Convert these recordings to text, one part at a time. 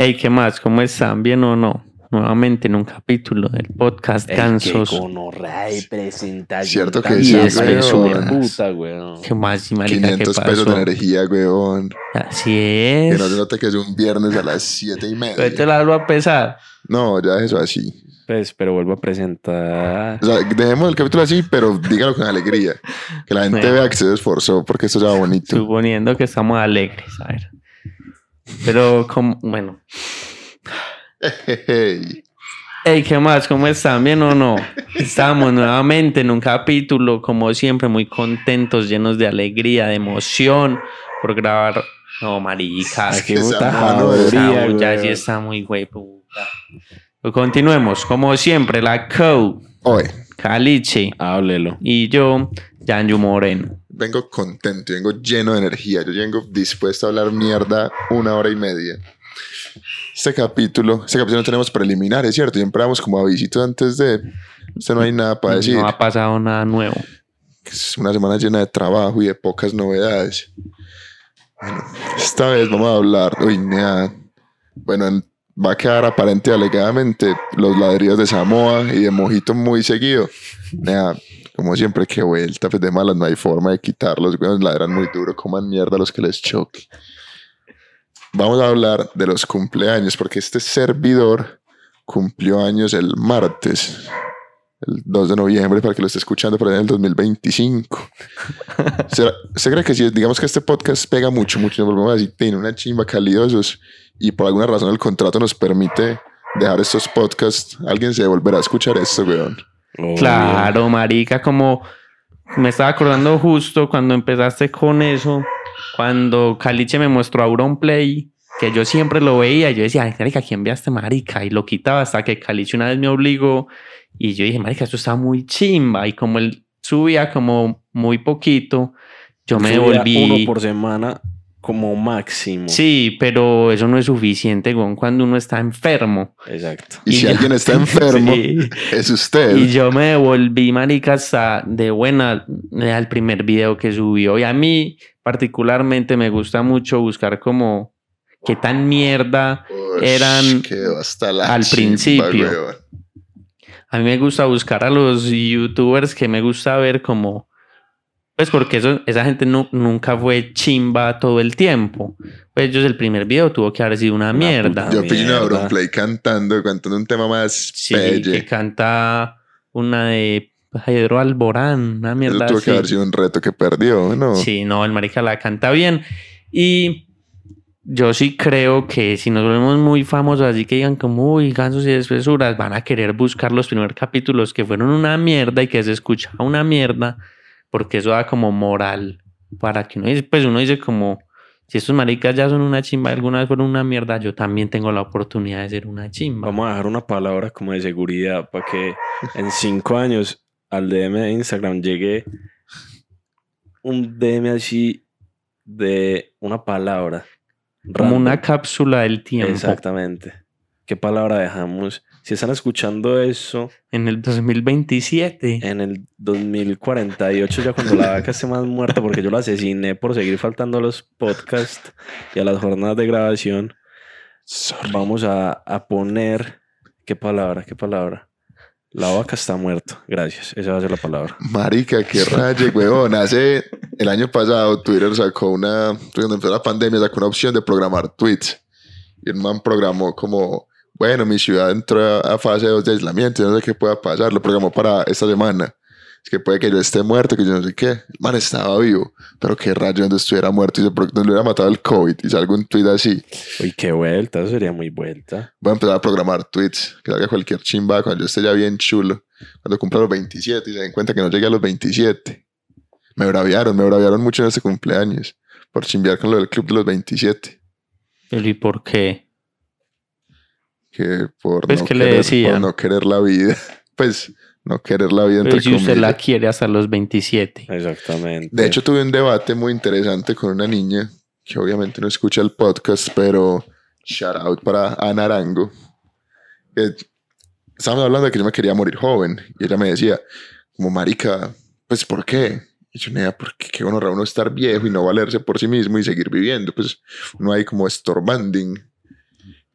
Hey, ¿qué más? ¿Cómo están? ¿Bien o no? Nuevamente en un capítulo del podcast Gansos. Que gonorrea y presentación. Cierto que sí, puta, weón. ¿Qué más, y marica? ¿Qué 500 pasó? pesos de energía, weón. Así Que es. no se note que es un viernes a las 7 y Pero te media. la vuelvo a pesar. No, ya eso así. Pues, pero vuelvo a presentar. O sea, dejemos el capítulo así, pero dígalo con alegría. Que la gente Bueno. vea que se esforzó porque esto sea bonito. Suponiendo que estamos alegres, a ver. Pero, como, bueno. Hey. Hey, ¿qué más? ¿Cómo están? ¿Bien o no? Estamos nuevamente en un capítulo, como siempre, muy contentos, llenos de alegría, de emoción por grabar. No, marica, Es qué que puta ya sí está muy güey, puta. Continuemos, como siempre, la Co, Hoy Caliche Háblelo. y yo, Yanju Moreno. Vengo contento, vengo lleno de energía. Yo vengo dispuesto a hablar mierda una hora y media. Este capítulo, este capítulo no tenemos preliminares, ¿cierto? Siempre damos como avisitos antes de. Este no hay nada para decir. No ha pasado nada nuevo. Es una semana llena de trabajo y de pocas novedades. Bueno, esta vez vamos a hablar. Uy. Bueno, en- va a quedar aparente alegadamente los ladrillos de Samoa y de Mojito muy seguido. Nea, como siempre, que vuelta, pues de malas no hay forma de quitarlos. weón, ladran muy duro, coman mierda los que les choque. Vamos a hablar de los cumpleaños, porque este servidor cumplió años el martes el 2 de noviembre para que lo esté escuchando por ahí en el 2025. ¿Será- ¿Usted cree que si digamos que este podcast pega mucho, mucho, nos volvemos a decir, tiene una chimba calidosos y por alguna razón el contrato nos permite dejar estos podcasts, alguien se volverá a escuchar esto, weón? Obvio. Claro, marica, como me estaba acordando justo cuando empezaste con eso, cuando Caliche me mostró Auronplay, que yo siempre lo veía, yo decía, ay, marica, ¿quién ve a este marica? Y lo quitaba hasta que Caliche una vez me obligó, y yo dije, marica, esto está muy chimba, y como él subía como muy poquito, yo me Subía volví... Uno por semana como máximo. Sí, pero eso no es suficiente, cuando uno está enfermo. Exacto. Y, Y si yo- alguien está enfermo, Sí. es usted. Y yo me volví, marica, hasta de buena al primer video que subió. Y a mí, particularmente, me gusta mucho buscar como qué tan mierda. Ush, eran hasta la al chimba, principio. weón. A mí me gusta buscar a los youtubers que me gusta ver como. Pues porque eso, esa gente nu- nunca fue chimba todo el tiempo. Pues ellos el primer video tuvo que haber sido una, Una mierda. puta Yo pillo mierda. Auronplay cantando, cantando un tema más Sí, pelle. que canta una de Pedro Alborán, una Eso mierda tuvo así. que haber sido un reto que perdió, ¿no? Sí, no, el marica la canta bien. Y yo sí creo que si nos volvemos muy famosos, así que digan como, uy, gansos y espesuras, van a querer buscar los primeros capítulos que fueron una mierda y que se escucha una mierda, porque eso da como moral para que uno dice, pues uno dice como, si estos maricas ya son una chimba, alguna vez fueron una mierda, yo también tengo la oportunidad de ser una chimba. Vamos a dejar una palabra como de seguridad para que en cinco años al DM de Instagram llegue un DM así de una palabra. Como una cápsula del tiempo. Exactamente. ¿Qué palabra dejamos? Si están escuchando eso En el 2027. en el 2048, ya cuando la vaca esté más muerta, porque yo la asesiné por seguir faltando a los podcasts y a las jornadas de grabación, vamos a, a poner. ¿Qué palabra? ¿Qué palabra? La vaca está muerta. Gracias. Esa va a ser la palabra. Marica, qué raye, weón. Hace el año pasado Twitter sacó una, cuando empezó la pandemia, sacó una opción de programar tweets. Y el man programó como, bueno, mi ciudad entró a, fase 2 de aislamiento, yo no sé qué pueda pasar. Lo programó para esta semana. Es que puede que yo esté muerto, que yo no sé qué. El man estaba vivo, pero qué rayo donde estuviera muerto y se, donde le hubiera matado el COVID. Y salga un tweet así. Uy, qué vuelta. Eso sería muy vuelta. Voy a empezar a programar tweets, que salga cualquier chimba cuando yo esté ya bien chulo. Cuando cumpla los 27 y se den cuenta que no llegué a los 27. Me braviaron, me braviaron mucho en ese cumpleaños. Por chimbear con lo del club de los 27. Pero ¿y por qué? Que por, Pues, no, ¿qué le querer, decían? por no querer la vida. Pues no querer la vida Pero entre si usted la comillas. quiere hasta los 27. Exactamente. De hecho, tuve un debate muy interesante con una niña que obviamente no escucha el podcast, pero shout out para Ana Arango. Que estábamos hablando de que yo me quería morir joven y ella me decía, como marica, pues ¿por qué? Y yo, nea, porque qué honra uno estar viejo y no valerse por sí mismo y seguir viviendo, pues no hay como estorbanding.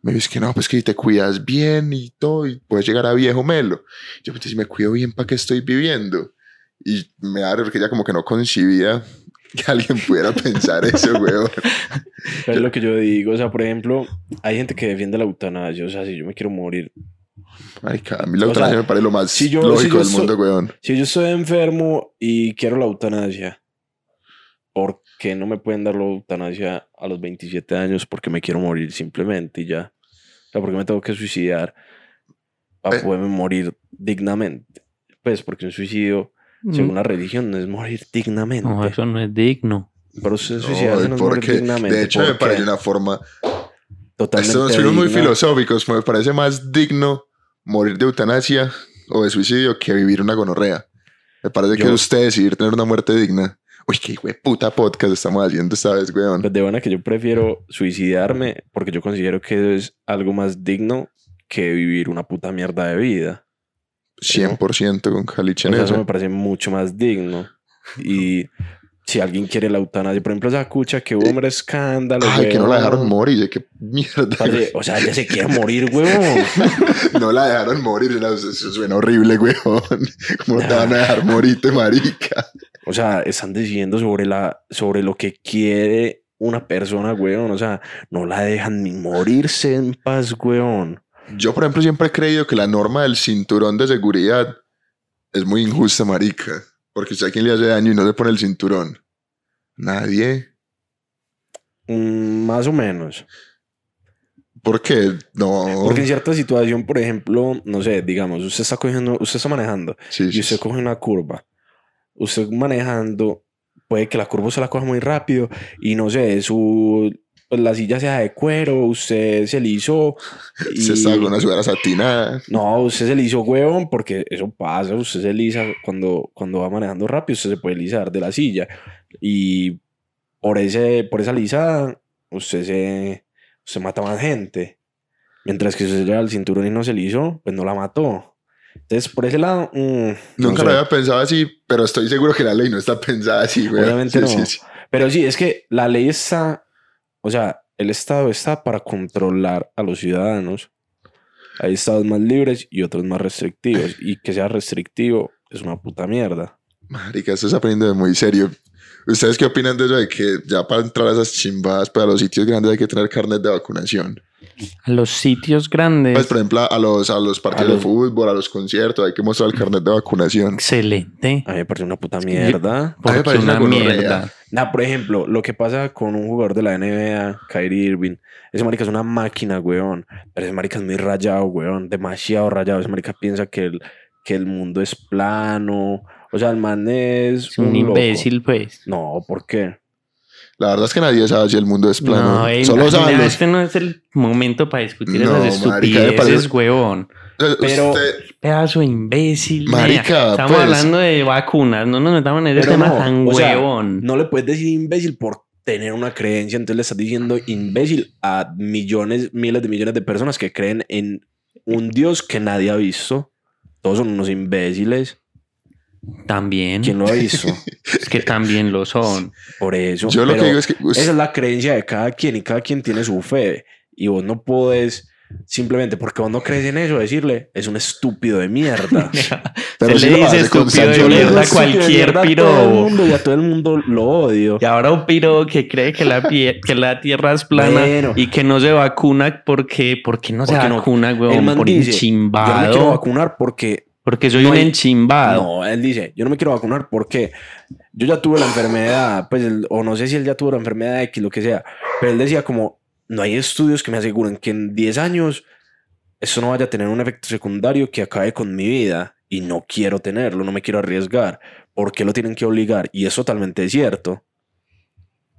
Me dice que no, pues que si te cuidas bien y todo, y puedes llegar a viejo melo. Yo, pues si me cuido bien, ¿para qué estoy viviendo? Y me da porque ella como que no concibía que alguien pudiera pensar eso, weón. Es lo que yo digo, o sea, por ejemplo, hay gente que defiende la eutanasia, o sea, si yo me quiero morir, Marica, a mí la eutanasia sea, me parece lo más si yo- lógico si del so- mundo, weón. si yo estoy enfermo y quiero la eutanasia, ¿por qué no me pueden dar la eutanasia a los 27 años? Porque me quiero morir simplemente y ya. O sea, ¿por qué me tengo que suicidar para Eh. poderme morir dignamente? Pues porque un suicidio, según la religión, no es morir dignamente. Mm. No, eso no es digno. Pero usted No, suicidarse no es morir porque, dignamente. de hecho, ¿por me parece una forma. Totalmente Estos fuimos muy filosóficos. Me parece más digno morir de eutanasia o de suicidio que vivir una gonorrea. Me parece que Yo- es usted decidir tener una muerte digna. Uy, qué hijo de puta podcast estamos haciendo esta vez, weón. Pues de buena que yo prefiero suicidarme porque yo considero que es algo más digno que vivir una puta mierda de vida. 100% con Caliche O en sea, eso eso. me parece mucho más digno. Y si alguien quiere la eutanasia, por ejemplo, esa cucha que hubo hombre escándalo. Ay, que no la weón. dejaron morir. Qué mierda. O sea, ella se quiere morir, huevón. No la dejaron morir. no, Eso, eso suena horrible, weón. ¿Cómo no te van a dejar morirte, marica? O sea, están decidiendo sobre, la, sobre lo que quiere una persona, weón. O sea, no la dejan ni morirse en paz, weón. Yo, por ejemplo, siempre he creído que la norma del cinturón de seguridad es muy injusta, marica. Porque si a quien le hace daño y no le pone el cinturón. Nadie. Mm, más o menos. ¿Por qué? No. Porque en cierta situación, por ejemplo, no sé, digamos, usted está cogiendo, usted está manejando Sí, sí, y usted sí. coge una curva. Usted manejando, puede que la curva se la coja muy rápido y no sé, su pues, la silla sea de cuero, usted se. Y... Se está con una sudadera satinada. No, usted se lisó, huevón, porque eso pasa. Usted se lisa cuando, cuando va manejando rápido, usted se puede lisar de la silla. Y por, ese, por esa lisada, usted se, usted mata más gente. Mientras que usted lleva el cinturón y no se lisó, pues no la mató. Entonces, por ese lado, mm, no Nunca sé. lo había pensado así, pero estoy seguro que la ley no está pensada así, güey. Obviamente Sí, no. sí, sí. Pero sí, es que la ley está, o sea, el Estado está para controlar a los ciudadanos. Hay estados más libres y otros más restrictivos. Y que sea restrictivo es una puta mierda. Marica, esto está aprendiendo de muy serio. ¿Ustedes qué opinan de eso de que ya para entrar a esas chimbadas, para los sitios grandes hay que tener carnet de vacunación? A los sitios grandes. Pues, por ejemplo, a los, a los partidos A los- de fútbol, a los conciertos, hay que mostrar el carnet de vacunación. Excelente. A mí me parece una puta mierda. A mí me Porque parece una mierda. Nah, por ejemplo, lo que pasa con un jugador de la NBA, Kyrie Irving, ese marica es una máquina, weón. Pero ese marica es muy rayado, weón. Demasiado rayado. Ese marica piensa que el, que el mundo es plano. O sea, el man es, Es un imbécil, pues. No, ¿por qué? La verdad es que nadie sabe si el mundo es plano. No, ey, Solo saben los... este no es el momento para discutir No, esas estupideces, parece- huevón. Pero- Usted- Pedazo de imbécil. Marica. Estamos pues. hablando de vacunas, no nos metamos en ese Pero tema no, tan sea, huevón. No le puedes decir imbécil por tener una creencia, entonces le estás diciendo imbécil a millones, miles de millones de personas que creen en un Dios que nadie ha visto. Todos son unos imbéciles. También. ¿Quién lo ha visto? Es que también lo son. Por eso. Yo lo que digo es que... Esa es la creencia de cada quien y cada quien tiene su fe. Y vos no puedes simplemente porque vos no crees en eso decirle es un estúpido de mierda. Pero Se sí le dice estúpido de mierda a cualquier Todo el piro. mundo y a todo el mundo lo odio. Y ahora un piro que cree que la, pie- que la tierra es plana Bueno. y que no se vacuna porque, porque no se Porque no. vacuna, huevón, man por dice, Yo no me quiero vacunar porque Porque soy No un hay- enchimbado. No, él dice, yo no me quiero vacunar porque yo ya tuve la enfermedad, pues, el- o no sé si él ya tuvo la enfermedad X, lo que sea, pero él decía como, no hay estudios que me aseguren que en 10 años eso no vaya a tener un efecto secundario que acabe con mi vida y no quiero tenerlo, no me quiero arriesgar. ¿Por qué lo tienen que obligar? Y es totalmente cierto.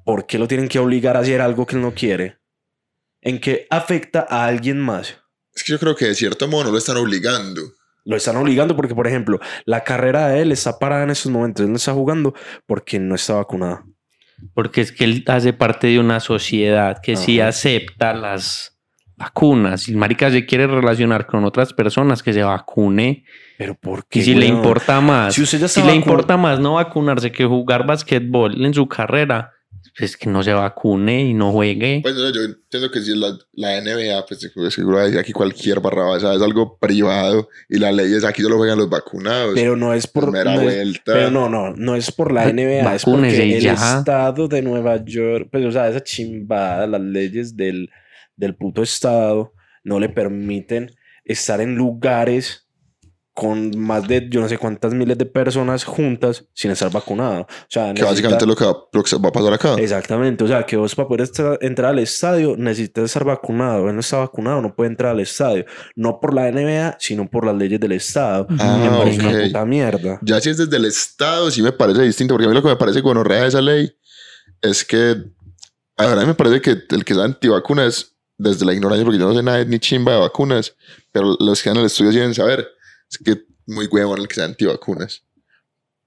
¿Por qué lo tienen que obligar a hacer algo que él no quiere? ¿En qué afecta a alguien más? Es que yo creo que de cierto modo no lo están obligando. Lo están obligando porque, por ejemplo, la carrera de él está parada en estos momentos. Él no está jugando porque no está vacunado. Porque es que él hace parte de una sociedad que sí acepta las vacunas. Si el marica se quiere relacionar con otras personas, que se vacune. Pero ¿por qué? Y si le importa más, Si usted ya si le importa más no vacunarse que jugar basquetbol en su carrera, pues que no se vacune y no juegue. Pues no, yo entiendo que si es la, la NBA, pues seguro decir aquí cualquier barrabasa es algo privado y la ley es aquí solo juegan los vacunados. Pero no es por Primera no es- vuelta. pero no, no, no es por la NBA, es vacúnese porque y el ya. estado de Nueva York, pues o sea, esa chimbada, las leyes del, del puto estado no le permiten estar en lugares con más de yo no sé cuántas miles de personas juntas sin estar vacunado. O sea, que básicamente necesita- lo que, va, lo que va a pasar acá. Exactamente, o sea, que vos para poder estar- entrar al estadio necesitas estar vacunado. Él no está vacunado, no puede entrar al estadio. No por la NBA, sino por las leyes del estado. Ah, me parece una puta mierda. Ya si es desde el Estado, sí me parece distinto, porque a mí lo que me parece gonorrea de esa ley es que, ahora me parece que el que es antivacunas, desde la ignorancia, porque yo no sé nada ni chimba de vacunas, pero los que dan el estudio deben saber, es que muy huevón el que sea antivacunas.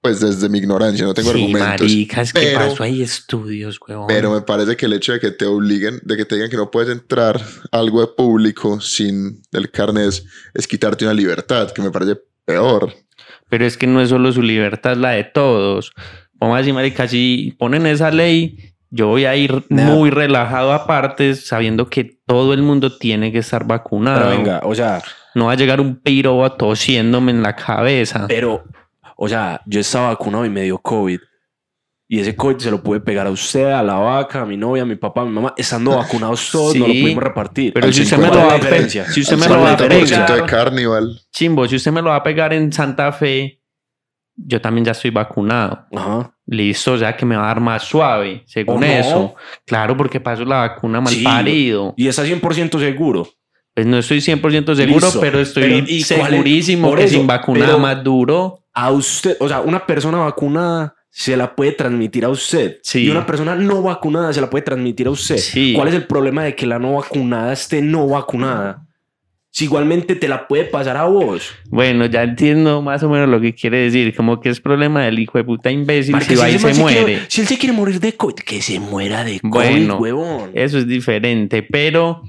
Pues desde mi ignorancia, no tengo sí, argumentos. maricas, ¿qué pero- pasó? Hay estudios, huevón. Pero me parece que el hecho de que te obliguen, de que te digan que no puedes entrar a algo de público sin el carnet es, es quitarte una libertad, que me parece peor. Pero es que no es solo su libertad, es la de todos. Vamos a decir, marica, si ponen esa ley, yo voy a ir Nah. muy relajado aparte, sabiendo que todo el mundo tiene que estar vacunado. Pero venga, o sea, No va a llegar un piro tosiéndome en la cabeza. pero, o sea, yo estaba vacunado y me dio COVID. Y ese COVID se lo pude pegar a usted, a la vaca, a mi novia, a mi papá, a mi mamá. Estando vacunados todos, no lo Sí, pudimos repartir. Pero si usted me lo 50 va a ¿Cuál es la pegar, si usted me lo va a 50% de pegar, carnival. chimbo, si usted me lo va a pegar en Santa Fe, yo también ya estoy vacunado. Ajá. Listo, o sea que me va a dar más suave, según ¿O no? eso. Claro, porque paso la vacuna mal Sí. parido. Y está 100% seguro. Pues no estoy 100% seguro, Listo. pero estoy Pero, segurísimo que eso, sin vacuna más duro. A usted, o sea, una persona vacunada se la puede transmitir a usted. Sí. Y una persona no vacunada se la puede transmitir a usted. Sí. ¿Cuál es el problema de que la no vacunada esté no vacunada? Si igualmente te la puede pasar a vos. Bueno, ya entiendo más o menos lo que quiere decir. Como que es problema del hijo de puta imbécil Marica, si va y se muere. quiere- si él se quiere morir de COVID, que se muera de COVID, Bueno, huevón. Eso es diferente, pero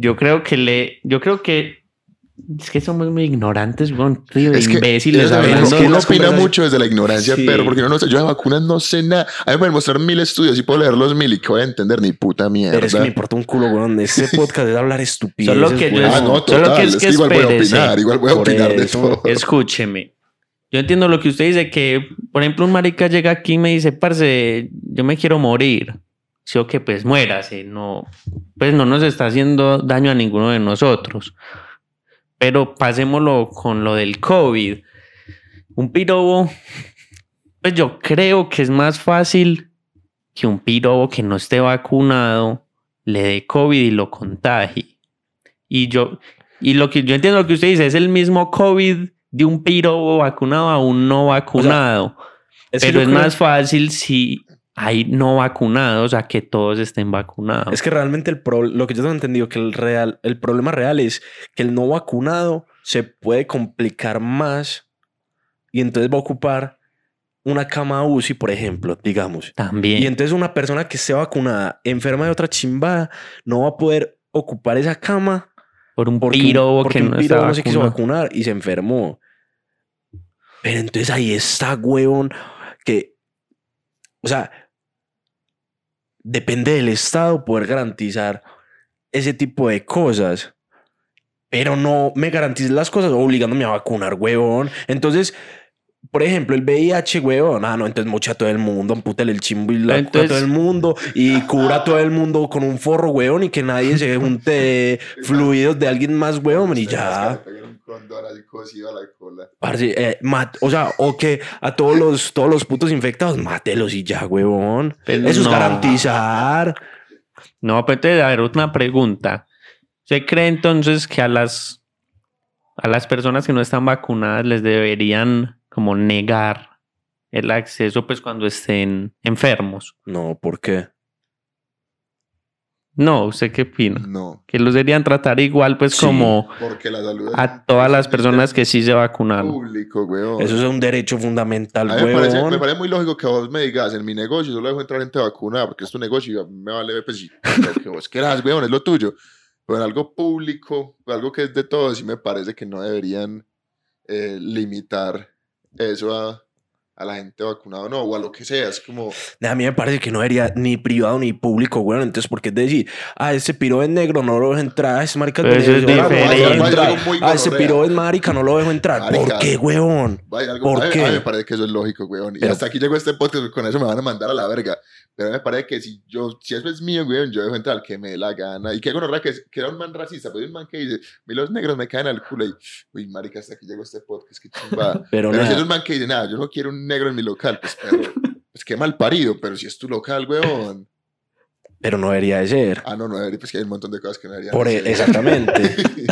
yo creo que le, yo creo que es que somos muy ignorantes, weón, tío, Es que, imbéciles es, hablando es que uno opina mucho desde la ignorancia, Sí. pero porque uno no sé, yo de vacunas no sé nada. A mí me pueden mostrar mil estudios y puedo leer los mil y que voy a entender ni puta mierda. Pero es que me importa un culo, weón. Este podcast es hablar estupideces. Solo que yo-. Ah, no, Solo que es es que que igual voy a opinar, igual voy a opinar de eso, todo. Escúcheme. Yo entiendo lo que usted dice, que, por ejemplo, un marica llega aquí y me dice, parce, yo me quiero morir. Sí o que pues muérase, no, pues no nos está haciendo daño a ninguno de nosotros. Pero pasémoslo con lo del COVID. Un pirobo, pues yo creo que es más fácil que un pirobo que no esté vacunado le dé COVID y lo contagie. Y yo, y lo que yo entiendo lo que usted dice es el mismo COVID de un pirobo vacunado a un no vacunado. Es pero es creo- más fácil si hay no vacunados a que todos estén vacunados. Es que realmente el pro- lo que yo tengo entendido que el real, el problema real es que el no vacunado se puede complicar más y entonces va a ocupar una cama UCI, por ejemplo, digamos. También. Y entonces una persona que esté vacunada, enferma de otra chimbada, no va a poder ocupar esa cama por un porque, pirobo porque que un no piro no se quiso vacunar y se enfermó. Pero entonces ahí está, huevón, que, o sea, depende del Estado poder garantizar ese tipo de cosas. Pero no me garantices las cosas obligándome a vacunar, huevón. Entonces, por ejemplo, el VIH, huevón. Ah, no, entonces mocha a todo el mundo, ampútale el chimbo y la a todo el mundo y cubra a todo el mundo con un forro, huevón, y que nadie se junte fluidos de alguien más, huevón, y ya. Parce, eh, mat- o sea, o que a todos los, todos los putos infectados, mátelos y ya, huevón. Pero Eso es garantizar. No, pero a ver, una pregunta. ¿Se cree entonces que a las, a las personas que no están vacunadas les deberían como negar el acceso pues cuando estén enfermos? No, ¿por qué? No, ¿usted qué opina? No, Que los deberían tratar igual pues Sí. como porque la salud es a todas las personas que sí se vacunaron. Público, weón. Eso es un derecho fundamental, A mí me parece, me parece muy lógico que vos me digas, en mi negocio solo dejo entrar gente vacunada porque es tu negocio y a mí me vale pues sí, lo que vos quieras, weón, es lo tuyo. Pero en algo público, algo que es de todos, sí me parece que no deberían eh, limitar eso a, a la gente vacunada o no, o a lo que sea. Es como. A mí me parece que no debería ni privado ni público, weón. Entonces, ¿por qué decir, ah, ese piro es negro, no lo dejo entrar? Ese marica Pero eso es diferente. Ah, ese piro es marica, no lo dejo entrar. ¿Por qué, weón? ¿Por a, qué? A mí me parece que eso es lógico, weón. Y hasta aquí llegó este podcast, con eso me van a mandar a la verga. Pero me parece que si yo, si eso es mío, weón, yo dejo entrar al que me dé la gana. Y que gonorrea que, que era un man racista, pues un man que dice, mi los negros me caen al culo y, uy, marica, hasta aquí llegó este podcast, qué chimba. pero pero si es un man que dice, nada, yo no quiero un negro en mi local, pues, pero, pues qué mal parido, pero si es tu local, weón. Pero no debería de ser. Ah, no, no debería, pues que hay un montón de cosas que no deberían Por de e- ser. exactamente.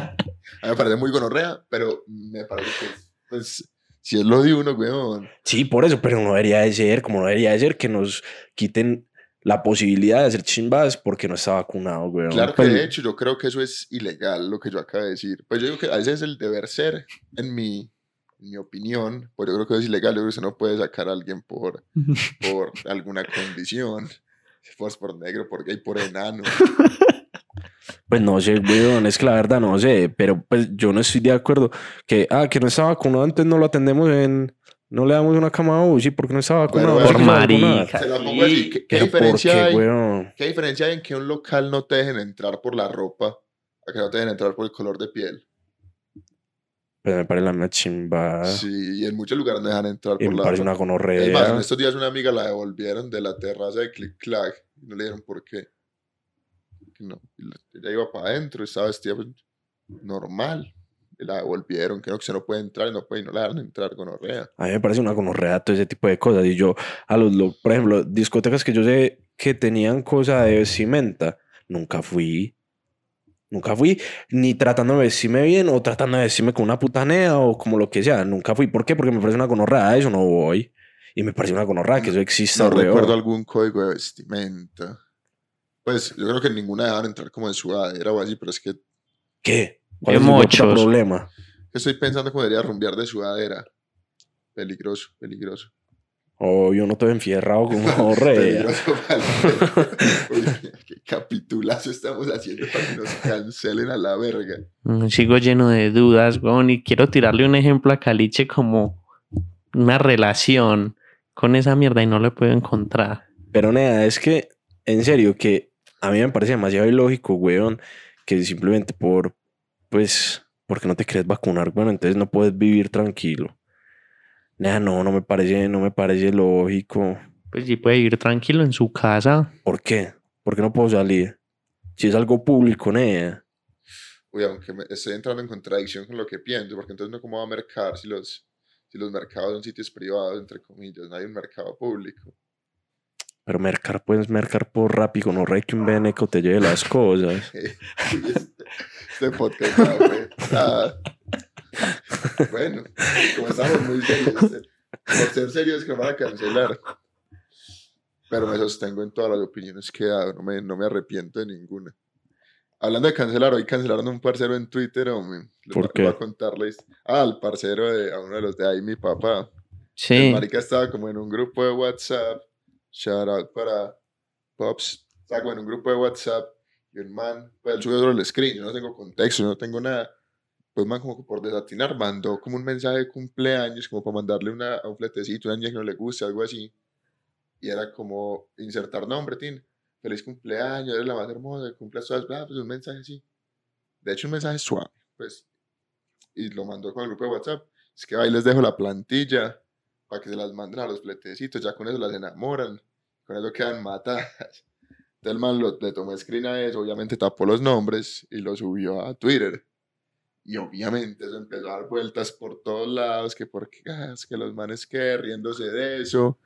a mí me parece muy gonorrea, pero me parece que, pues, si es lo de uno, weón. Sí, por eso, pero no debería de ser, como no debería de ser que nos quiten la posibilidad de hacer chimbas porque no está vacunado, weón. Claro que Pues, de hecho yo creo que eso es ilegal, lo que yo acabo de decir. Pues yo digo que a veces es el deber ser, en mi, mi opinión, pues yo creo que eso es ilegal, yo creo que usted no puede sacar a alguien por, por alguna condición, por, por negro, por gay, por enano. Pues no sé, weón, es que la verdad no sé, pero pues yo no estoy de acuerdo que, ah, que no está vacunado, antes no lo atendemos en, no le damos una cama a UCI porque no está vacunado. Por se marica. Se la pongo así, ¿qué, qué Pero ¿por diferencia qué, hay? weón? ¿Qué diferencia hay en que un local no te dejen entrar por la ropa a que no te dejen entrar por el color de piel? Pues me parece la misma chimba. Sí, y en muchos lugares no dejan entrar y por me la parece ropa. una gonorrea. Es más, en estos días una amiga la devolvieron de la terraza de Click Clack y no le dieron por qué. No, y la- ella iba para adentro, estaba vestida pues, normal. Y la devolvieron, que no, que se no puede entrar y no, puede, y no la dejan entrar con orrea. A mí me parece una gonorrea todo ese tipo de cosas. Y yo, a los, lo- por ejemplo, discotecas que yo sé que tenían cosa de vestimenta, nunca fui. Nunca fui, ni tratando de vestirme bien o tratando de vestirme con una putanea o como lo que sea. Nunca fui. ¿Por qué? Porque me parece una gonorrea. A eso no voy. Y me parece una gonorrea que eso exista. No recuerdo algún código de vestimenta. Pues yo creo que ninguna dejaban entrar como en sudadera o así, pero es que ¿Qué? ¿Cuál es mochos. problema? estoy pensando cómo debería rumbear de sudadera. Peligroso, peligroso. O yo no estoy enfierrado el- Uy, qué capitulazo estamos haciendo para que nos cancelen a la verga. Sigo lleno de dudas, weón, y quiero tirarle un ejemplo a Caliche como una relación con esa mierda y no lo puedo encontrar. Pero nada, es que, en serio, que a mí me parece demasiado ilógico, weón, que simplemente por, pues, porque no te quieres vacunar, bueno, entonces no puedes vivir tranquilo. Nada, no, no me parece, no me parece lógico. Pues sí puede ir tranquilo en su casa. ¿Por qué? ¿Por qué no puedo salir? Si es algo público, nada. Uy, aunque me- estoy entrando en contradicción con lo que pienso, porque entonces no cómo va a mercar si los, si los mercados son sitios privados, entre comillas, no hay un mercado público. Pero mercar, puedes mercar por rápido, no rey que un beneco te lleve las cosas. este podcast ya fue. Ah. Bueno, como estamos muy serios, este, por ser serios que me van a cancelar. Pero me sostengo en todas las opiniones que he dado, no me, no me arrepiento de ninguna. Hablando de cancelar, hoy cancelaron a un parcero en Twitter, hombre. Les ¿Por voy- qué? voy a contarles. Ah, al parcero de, a uno de los de ahí, mi papá. El Sí. marica estaba como en un grupo de WhatsApp. Shout out para Pops. Estaba como en un grupo de WhatsApp. Y el man, pues él subió solo el screen. Yo no tengo contexto, yo no tengo nada. Pues man, como por desatinar, mandó como un mensaje de cumpleaños, como para mandarle una, a un fletecito, una niña que no le guste, algo así. Y era como insertar nombre, Tin. Feliz cumpleaños, eres la más hermosa, cumples todas, bla, pues un mensaje así. De hecho, un mensaje suave, pues. Y lo mandó con el grupo de WhatsApp. Es que ahí les dejo la plantilla para que se las manden a los fletecitos, ya con eso las enamoran, con eso quedan matadas. Entonces le tomó screen a eso, obviamente tapó los nombres y lo subió a Twitter. Y obviamente eso empezó a dar vueltas por todos lados, que porque es que los manes que riéndose de eso,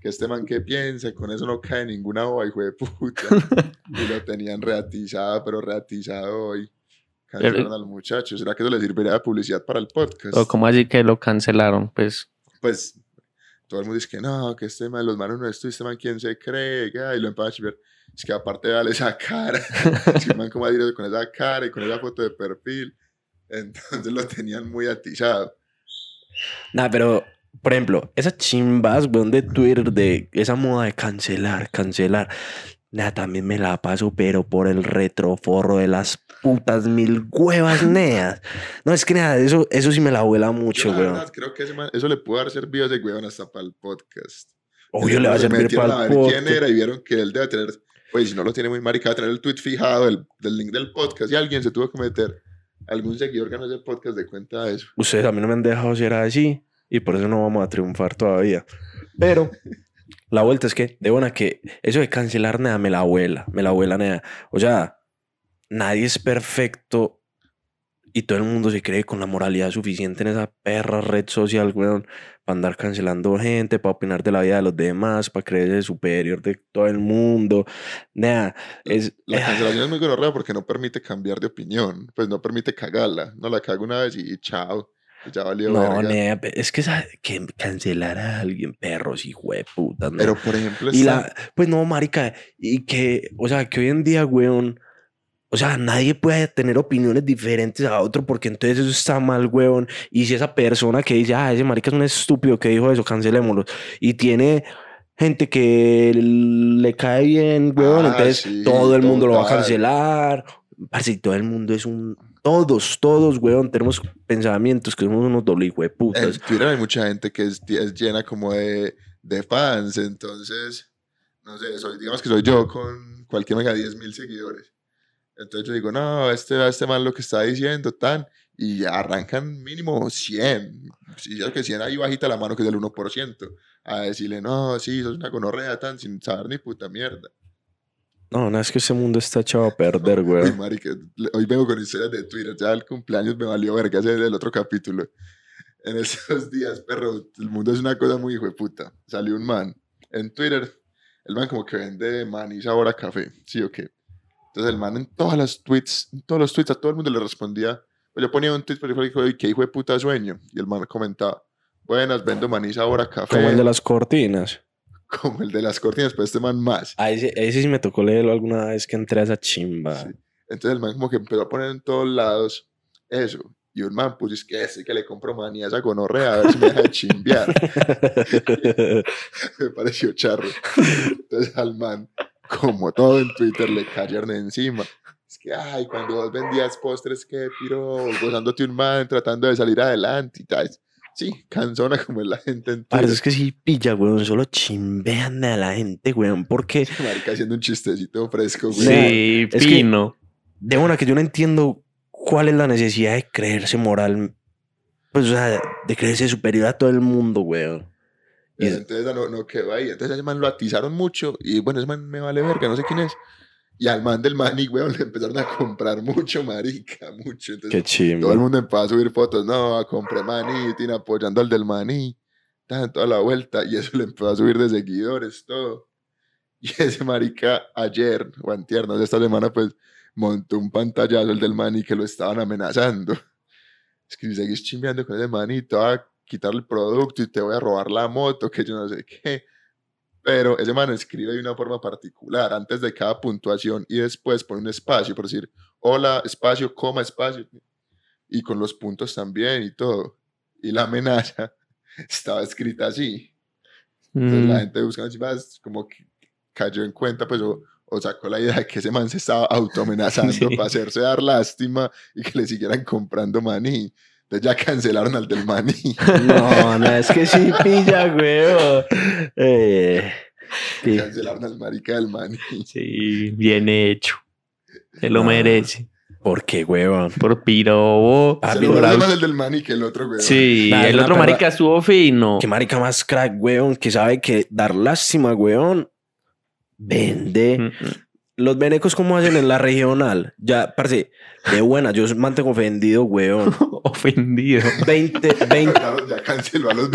que este man que piensa, con eso no cae ninguna boba, hijo de puta. y lo tenían reatizado, pero reatizado hoy. Cancelaron al muchacho. ¿Será que eso le serviría de publicidad para el podcast? O como así que lo cancelaron, pues. pues todo el mundo dice que no, que este man, los manos no esto, este man, ¿quién se cree? Ay, lo empieza a chivar. Es que aparte dale esa cara, es que man como a decir con esa cara y con esa foto de perfil, entonces lo tenían muy atizado. Nada, pero, por ejemplo, esas chimbas, weón, de Twitter, de esa moda de cancelar, cancelar. Nada, también me la paso, pero por el retroforro de las putas mil huevas neas. No, es que nada, eso, eso sí me la vuela mucho, Yo, weón. verdad, creo que man- eso le pudo haber servido a ese weón hasta para el podcast. Obvio le va a Se servir para el ver quién podcast. era y vieron que él debe tener, pues si no lo tiene muy marica, va a tener el tweet fijado del, del link del podcast y alguien se tuvo que meter, algún seguidor ganó ese podcast de cuenta de eso. Ustedes a mí no me han dejado ser así y por eso no vamos a triunfar todavía. Pero la vuelta es que, de buena que eso de cancelar nada me la abuela, me la abuela nada. O sea, nadie es perfecto y todo el mundo se cree con la moralidad suficiente en esa perra red social, weón, para andar cancelando gente, para opinar de la vida de los demás, para creerse superior de todo el mundo. Nada, es... La cancelación es muy gonorrea porque no permite cambiar de opinión, pues no permite cagarla, no la cago una vez y chao, y ya valió No, nea, es que, que cancelar a alguien, perros, hijo de puta, Pero por ejemplo, Y la, pues no, marica, y que, o sea, que hoy en día, weón, o sea, nadie puede tener opiniones diferentes a otro porque entonces eso está mal, weón. Y si esa persona que dice, ah, ese marica es un estúpido que dijo eso, cancelémoslo. Y tiene gente que le cae bien, weón, Ah, entonces sí, todo el mundo lo va a cancelar. Parce, todo el mundo es un... Todos, todos, weón, tenemos pensamientos que somos unos doble de en putas. Twitter hay mucha gente que es, es llena como de, de fans, entonces, no sé, soy, digamos que soy yo con cualquier mega 10 mil seguidores. Entonces yo digo, no, este, este man lo que está diciendo, tan, y arrancan mínimo 100. Si yo que 100 ahí bajita la mano, que es del 1%, a decirle, no, sí, sos una gonorrea, tan, sin saber ni puta mierda. No, no, es que ese mundo está echado a perder, Uy, marica, le- hoy vengo con historias de Twitter, ya el cumpleaños me valió verga, ese es el otro capítulo. En esos días, perro, el mundo es una cosa muy hijo de puta. Salió un man en Twitter, el man como que vende maní sabor a café, ¿sí o qué? Entonces el man en todas las tweets, en todos los tweets a todo el mundo le respondía, pues yo ponía un tweet, pero yo dijo, "Oye, qué hijo de puta sueño. Y el man comentaba, buenas, vendo maní sabor a café, Como el de las cortinas. como el de las cortinas, pero este man más. A ese, a ese sí me tocó leerlo alguna vez que entré a esa chimba. Sí. Entonces el man como que empezó a poner en todos lados eso. Y un man puso, es que ese que le compro manía a esa gonorrea, a ver si me deja de chimbear. me pareció charro. Entonces al man, como todo en Twitter, le cayeron encima. Es que, ay, cuando vos vendías postres, que piro, gozándote un man, tratando de salir adelante y tal. Sí, cansona como es la gente en Twitter. es que sí pilla, weón. Solo chimbean a la gente, weón. Porque Marica haciendo un chistecito fresco, güey. Sí, es que- pino. de una que yo no entiendo cuál es la necesidad de creerse moral. Pues, o sea, de creerse superior a todo el mundo, weón. Y Y es- entonces no, no quedó ahí. Entonces ese man lo atizaron mucho. Y bueno, ese man me vale verga, no sé quién es. Y al man del maní, weón, le empezaron a comprar mucho, marica, mucho. Entonces Qué chimba. todo el mundo empezó a subir fotos. No, compré maní, tiene apoyando al del maní. Toda la vuelta. Y eso le empezó a subir de seguidores, todo. Y ese marica ayer, o antier, no esta semana, pues, montó un pantallazo el del maní que lo estaban amenazando. Es que si seguís chimbeando con ese maní, te voy a quitar el producto y te voy a robar la moto, que yo no sé qué. Pero ese man escribe de una forma particular, antes de cada puntuación y después pone un espacio, por decir, hola, espacio, coma, espacio. Y con los puntos también y todo. Y la amenaza estaba escrita así. Entonces Mm, la gente buscando es como que cayó en cuenta, pues, o, o sacó la idea de que ese man se estaba autoamenazando Sí. para hacerse dar lástima y que le siguieran comprando maní. Entonces ya cancelaron al del maní. No, no, es que sí pilla, weón. Eh, sí. cancelaron al marica del maní. Sí, bien hecho. Se lo No. merece. ¿Por qué, weón? Por pirobo. Ah, Se mira, lo la- más el del maní que el otro, güey. Sí, Nah, el otro perra- marica estuvo fino. Qué marica más crack, weón, que sabe que dar lástima, weón, vende. Mm, mm. Los venecos, ¿cómo hacen en la regional? Ya, parce, de buena, yo mantengo ofendido, weón. Ofendido. 20, 20, Claro, ya canceló a los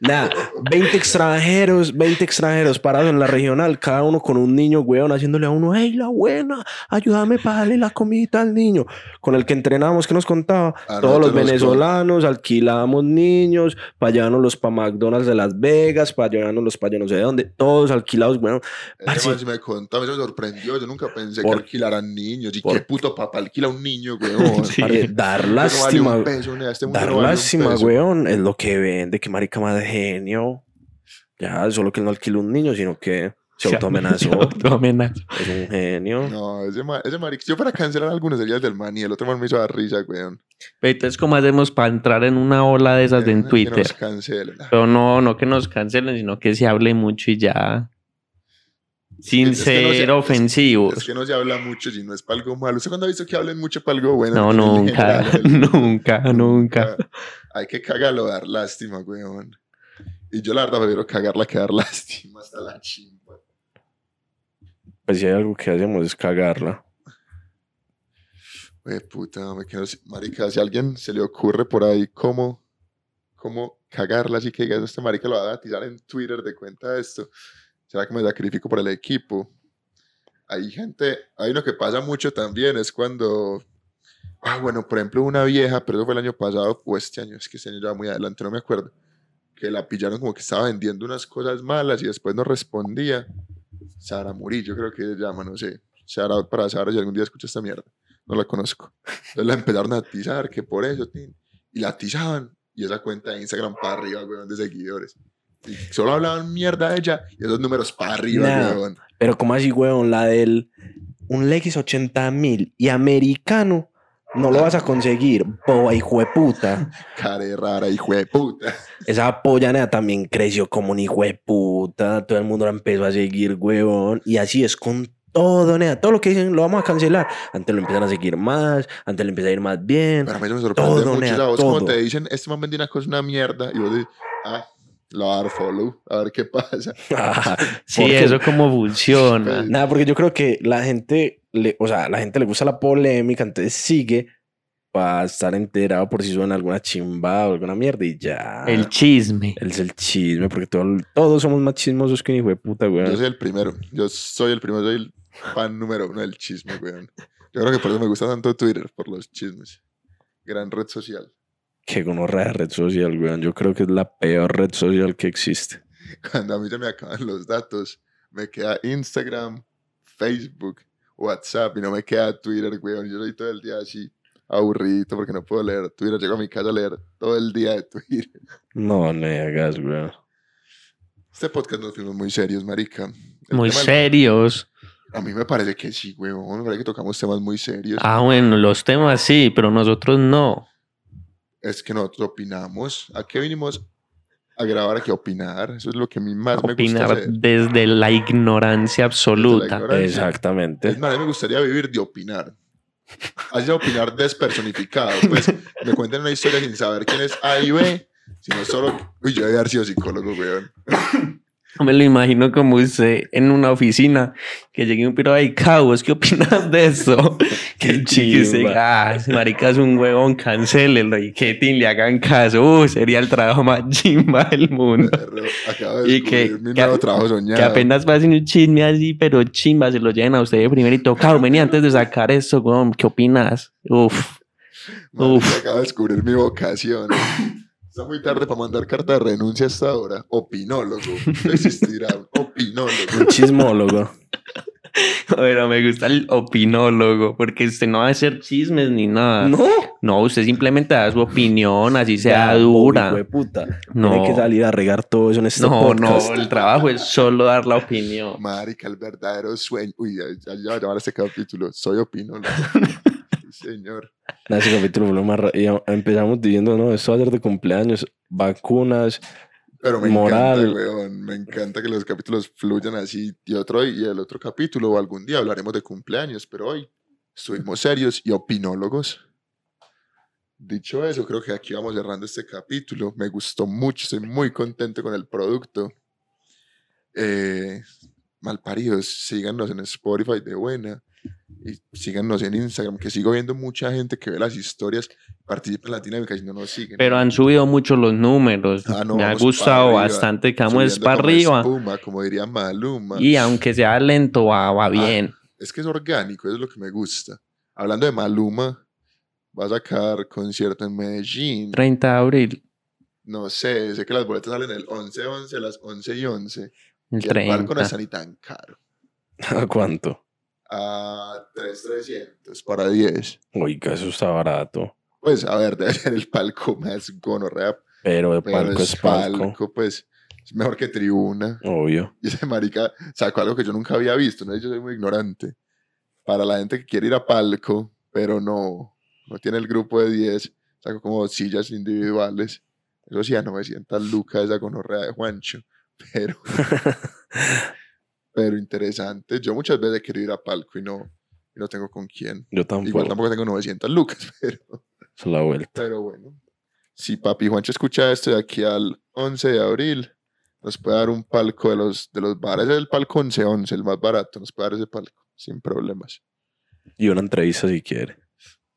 nada, 20 extranjeros, 20 extranjeros parados en la regional, cada uno con un niño, weón, haciéndole a uno, hey, la buena, ayúdame para darle la comida al niño. Con el que entrenamos, que nos contaba, A todos los venezolanos alquilábamos niños para llevárnoslos para McDonald's de Las Vegas, para llevárnoslos para yo no sé de dónde, todos alquilados, weón. Sí me contó, me sorprendió. Yo nunca pensé Por- que alquilaran niños. Y por- qué puto papá alquila un niño, güey. Sí. Parce, dar No vale lástima, un peso, nea, este mundo dar no vale un lástima, peso. weón, es lo que vende, que marica más de genio. Ya, solo que no alquila un niño, sino que Se autoamenazó. Se autoamenazó. Es un genio. No, ese, ma- ese marica. Yo para cancelar algunos sería el del man y el otro man me hizo dar risa, weón. Pero Entonces, ¿cómo hacemos para entrar en una ola de esas de en Que Twitter? nos cancelen. Pero no, no que nos cancelen, sino que se hable mucho y ya. Sin Es que no se- ser es- ofensivos. Es que no se habla mucho si no es para algo malo. ¿Usted cuando ha visto que hablen mucho para algo bueno? No, nunca, general, nunca, nunca. Hay que cagarlo, dar lástima, weón. Y yo la verdad prefiero cagarla que dar lástima hasta la chimba. Pues si hay algo que hacemos es cagarla. Oye, puta, me quedo sin- Marica, si a alguien se le ocurre por ahí cómo, cómo cagarla, así que este marica lo va a tirar en Twitter de cuenta de esto. ¿Será que me sacrifico por el equipo? Hay gente, hay uno que pasa mucho también, es cuando, ah, bueno, por ejemplo, una vieja, pero eso fue el año pasado o este año, es que este año ya muy adelante, no me acuerdo, que la pillaron como que estaba vendiendo unas cosas malas y después no respondía. Sara Murillo, creo que se llama, no sé. Out para Sara si algún día escucha esta mierda. No la conozco. Entonces la empezaron a atizar, que por eso, y la atizaban. Y esa cuenta de Instagram para arriba, weón, de seguidores. Solo hablaban mierda de ella y esos números para arriba, Nah. weón. Pero como así, weón, la del un Lexus 80 mil y americano, no lo vas a conseguir, boba hijo de puta. Care rara, hijo de puta. Esa polla nea también creció como un hijo de puta. Todo el mundo la empezó a seguir, weón. Y así es con todo, nea. Todo lo que dicen lo vamos a cancelar. Antes lo empiezan a seguir más, antes le empieza a ir más bien. Pero a mí me sorprende Todo, mucho. nea, o sea, vos como todo. te dicen, este man vendió una cosa, una mierda. Y vos dices, ah, lo a dar follow, a ver qué pasa. Sí, Porque- eso como funciona. Nada, porque yo creo que la gente, le, o sea, la gente le gusta la polémica, entonces sigue para estar enterado por si suena alguna chimba o alguna mierda y ya. El chisme. Es el chisme, porque todo- todos somos más chismosos que un hijo de puta, Yo weón. soy el primero. Yo soy el primero, soy el fan número uno del chisme, weón. Yo creo que por eso me gusta tanto Twitter, por los chismes. Gran red social. Qué gonorrea de red social, weón. Yo creo que es la peor red social que existe. Cuando a mí se me acaban los datos, me queda Instagram, Facebook, WhatsApp y no me queda Twitter, weón. Yo soy todo el día así aburrido porque no puedo leer Twitter. Llego a mi casa a leer todo el día de Twitter. No, no hagas, weón. Este podcast nos fuimos muy serios, marica. El Muy serios. A mí me parece que sí, weón. Me parece que tocamos temas muy serios. Ah, bueno, los temas sí, pero nosotros no. Es que nosotros opinamos. ¿A qué vinimos? A grabar, a que opinar. Eso es lo que a mí más me gusta Opinar desde la ignorancia absoluta. ignorancia. Exactamente. Es más, a mí me gustaría vivir de opinar. De opinar despersonificado. Pues me cuentan una historia sin saber quién es A y B, sino solo. Uy, yo debe haber sido psicólogo, weón. Me lo imagino como usted en una oficina que llegue un piro ahí, cabos, ¿qué opinas de eso? Qué que chimba. diga, ah, ese marica es un huevón, cancélelo y que tin, le hagan caso. Uh, sería el trabajo más chimba del mundo. Acabo de Y que- mi que- nuevo trabajo soñado. Que apenas pasen un chisme así, pero chimba, se lo lleven a usted de primerito. Cabo, vení antes de sacar esto, huevón, ¿qué opinas? Uf, Uf. Acabo de descubrir mi vocación. Está muy tarde para mandar carta de renuncia hasta ahora. Opinólogo. Existirá un opinólogo. Un chismólogo. pero me gusta el opinólogo, porque usted no va a hacer chismes ni nada. No. No, usted simplemente da su opinión, así sea Ya, dura. hijo de puta. No. Tiene que salir a regar todo eso en este No, podcast. no, el trabajo es solo dar la opinión. Marica, el verdadero sueño. Uy, ya, ya, ya va a llamar a este capítulo. Soy opinólogo. Señor. Ese capítulo fue lo más ra- y a- empezamos diciendo, no, esto va a ser de cumpleaños, vacunas. Pero me Moral. encanta, weón. Me encanta que los capítulos fluyan así. Y otro y el otro capítulo, o algún día hablaremos de cumpleaños, pero hoy estuvimos serios y opinólogos. Dicho eso, creo que aquí vamos cerrando este capítulo. Me gustó mucho, estoy muy contento con el producto. Eh, malparidos, síganos en Spotify de buena. Y síganos en Instagram, que sigo viendo mucha gente que ve las historias, participa en la dinámica y no nos siguen. Pero han subido mucho los números. Ah, no, Me ha gustado bastante que vamos para como arriba. espuma, como diría Maluma. Y aunque sea lento, va, va bien. Es que es orgánico, eso es lo que me gusta. Hablando de Maluma, va a sacar concierto en Medellín. 30 de abril, No sé, sé que las boletas salen el 11-11, las 11 y 11. el Y el palco no 30. está ni tan caro. ¿A cuánto? A 3,300 para 10. Oiga, eso está barato. Pues a ver, debe ser el palco más gonorrea, Pero el pero palco es es palco. palco, pues. Es mejor que tribuna. Obvio. Y ese marica sacó algo que yo nunca había visto, ¿no? Yo soy muy ignorante. Para la gente que quiere ir a palco, pero no, no tiene el grupo de 10, sacó como sillas individuales. Eso sí, a 900 lucas esa gonorrea de Juancho. Pero, pero interesante. Yo muchas veces quiero ir a palco y no, y no tengo con quién. Yo tampoco. Igual tampoco tengo 900 lucas, pero, Es la vuelta. pero bueno. Si papi Juancho escucha esto de aquí al 11 de abril, nos puede dar un palco de los, de los bares. Es el palco 11-11, el más barato. Nos puede dar ese palco sin problemas. Y una entrevista si quiere.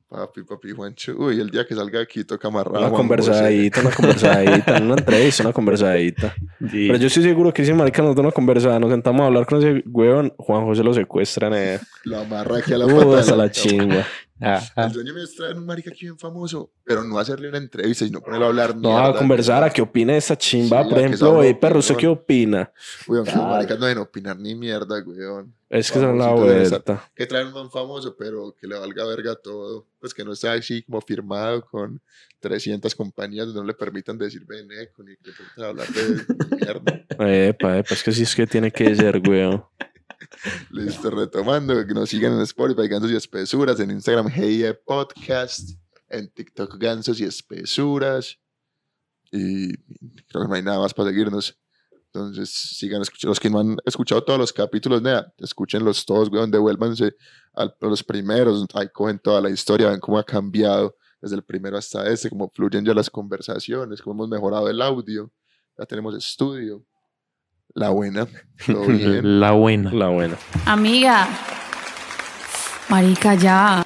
Papi, papi Juancho. Uy, el día que salga aquí toca amarrar. Una conversadita, una conversadita. Una entrevista, una conversadita. Sí. Pero yo estoy seguro que si marica nos da una conversada, nos sentamos a hablar con ese weón, Juan José lo secuestran. Eh. Lo amarra aquí a la pata. de hasta la chingua. Ajá. El sueño mío es traer un marica aquí bien famoso, pero no hacerle una entrevista, sino ponerlo a hablar. No, mierda. a conversar, a qué opina esta chimba. Sí, Por ejemplo, opinión. perro, ¿usted qué opina? Weón, que los maricas no deben opinar ni mierda, weón. Es que es la vuelta. Que traer un man famoso, pero que le valga verga todo. Pues que no esté así como firmado con 300 compañías donde no le permitan decir Beneco ni que le permitan hablar de mierda. Epa, epa, es que sí es que tiene que ser, weón. Listo, retomando, que nos sigan en Spotify, Gansos y Espesuras, en Instagram, Hey Podcast, en TikTok, Gansos y Espesuras. Y creo que no hay nada más para seguirnos. Entonces, sigan escuchando. Los que no han escuchado todos los capítulos, nea, escúchenlos todos, weón, devuélvanse a los primeros. Ahí cogen toda la historia, ven cómo ha cambiado desde el primero hasta este, cómo fluyen ya las conversaciones, cómo hemos mejorado el audio. Ya tenemos estudio. La buena, todo bien. La buena. La buena. Amiga. Marica, ya.